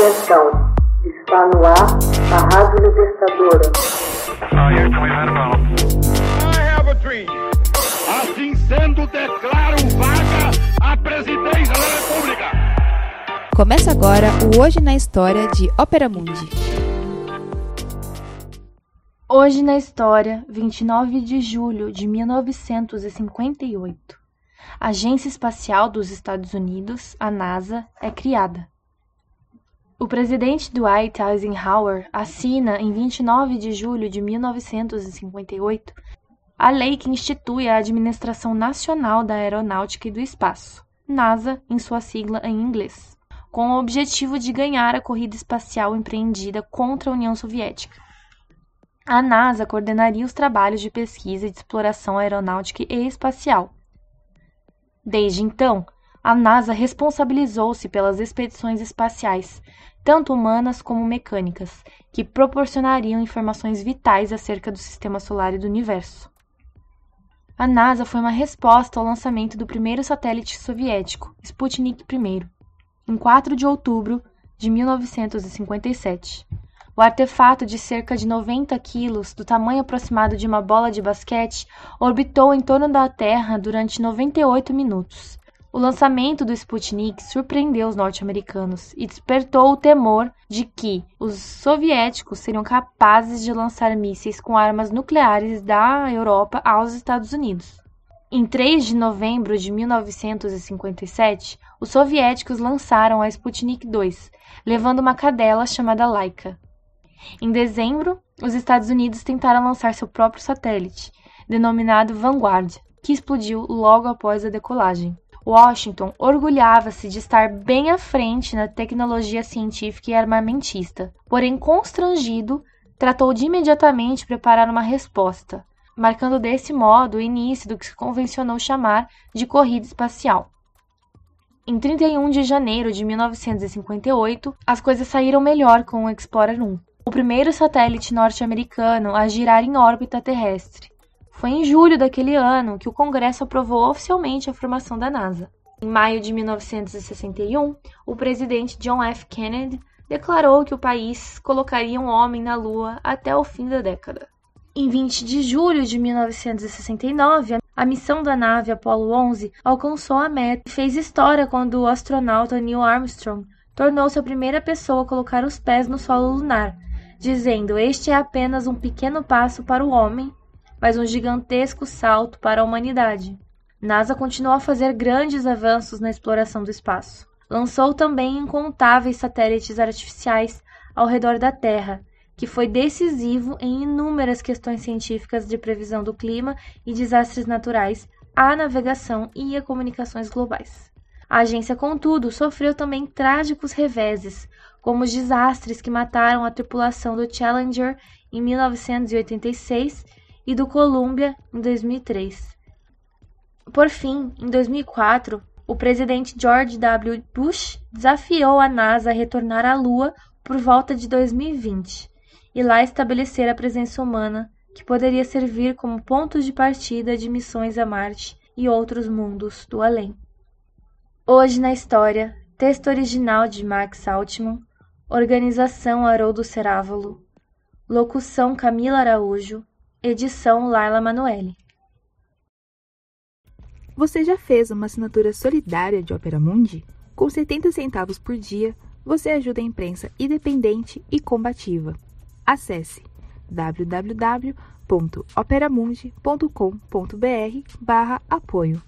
Atenção, está no ar a Rádio Libertadora. Assim sendo, declaro vaga a presidência da República. Começa agora o Hoje na História de Ópera Mundi. Hoje na História, 29 de julho de 1958. A Agência Espacial dos Estados Unidos, a NASA, é criada. O presidente Dwight Eisenhower assina, em 29 de julho de 1958, a lei que institui a Administração Nacional da Aeronáutica e do Espaço, NASA, em sua sigla em inglês, com o objetivo de ganhar a corrida espacial empreendida contra a União Soviética. A NASA coordenaria os trabalhos de pesquisa e de exploração aeronáutica e espacial. Desde então, a NASA responsabilizou-se pelas expedições espaciais, tanto humanas como mecânicas, que proporcionariam informações vitais acerca do sistema solar e do universo. A NASA foi uma resposta ao lançamento do primeiro satélite soviético, Sputnik I, em 4 de outubro de 1957. O artefato de cerca de 90 quilos, do tamanho aproximado de uma bola de basquete, orbitou em torno da Terra durante 98 minutos, o lançamento do Sputnik surpreendeu os norte-americanos e despertou o temor de que os soviéticos seriam capazes de lançar mísseis com armas nucleares da Europa aos Estados Unidos. Em 3 de novembro de 1957, os soviéticos lançaram a Sputnik 2, levando uma cadela chamada Laika. Em dezembro, os Estados Unidos tentaram lançar seu próprio satélite, denominado Vanguard, que explodiu logo após a decolagem. Washington orgulhava-se de estar bem à frente na tecnologia científica e armamentista, porém constrangido, tratou de imediatamente preparar uma resposta, marcando desse modo o início do que se convencionou chamar de corrida espacial. Em 31 de janeiro de 1958, as coisas saíram melhor com o Explorer 1, o primeiro satélite norte-americano a girar em órbita terrestre. Foi em julho daquele ano que o Congresso aprovou oficialmente a formação da NASA. Em maio de 1961, o presidente John F. Kennedy declarou que o país colocaria um homem na Lua até o fim da década. Em 20 de julho de 1969, a missão da nave Apollo 11 alcançou a meta e fez história quando o astronauta Neil Armstrong tornou-se a primeira pessoa a colocar os pés no solo lunar, dizendo: Este é apenas um pequeno passo para o homem mas um gigantesco salto para a humanidade. NASA continuou a fazer grandes avanços na exploração do espaço. Lançou também incontáveis satélites artificiais ao redor da Terra, que foi decisivo em inúmeras questões científicas de previsão do clima e desastres naturais, a navegação e a comunicações globais. A agência, contudo, sofreu também trágicos reveses, como os desastres que mataram a tripulação do Challenger em 1986 e do Columbia em 2003. Por fim, em 2004, o presidente George W. Bush desafiou a NASA a retornar à Lua por volta de 2020 e lá estabelecer a presença humana, que poderia servir como ponto de partida de missões a Marte e outros mundos do além. Hoje na história, texto original de Max Altman, organização Haroldo Cerávolo, locução Camila Araújo, Edição Laila Manoeli. Você já fez uma assinatura solidária de Opera Mundi? Com 70 centavos por dia, você ajuda a imprensa independente e combativa. Acesse www.operamundi.com.br/apoio.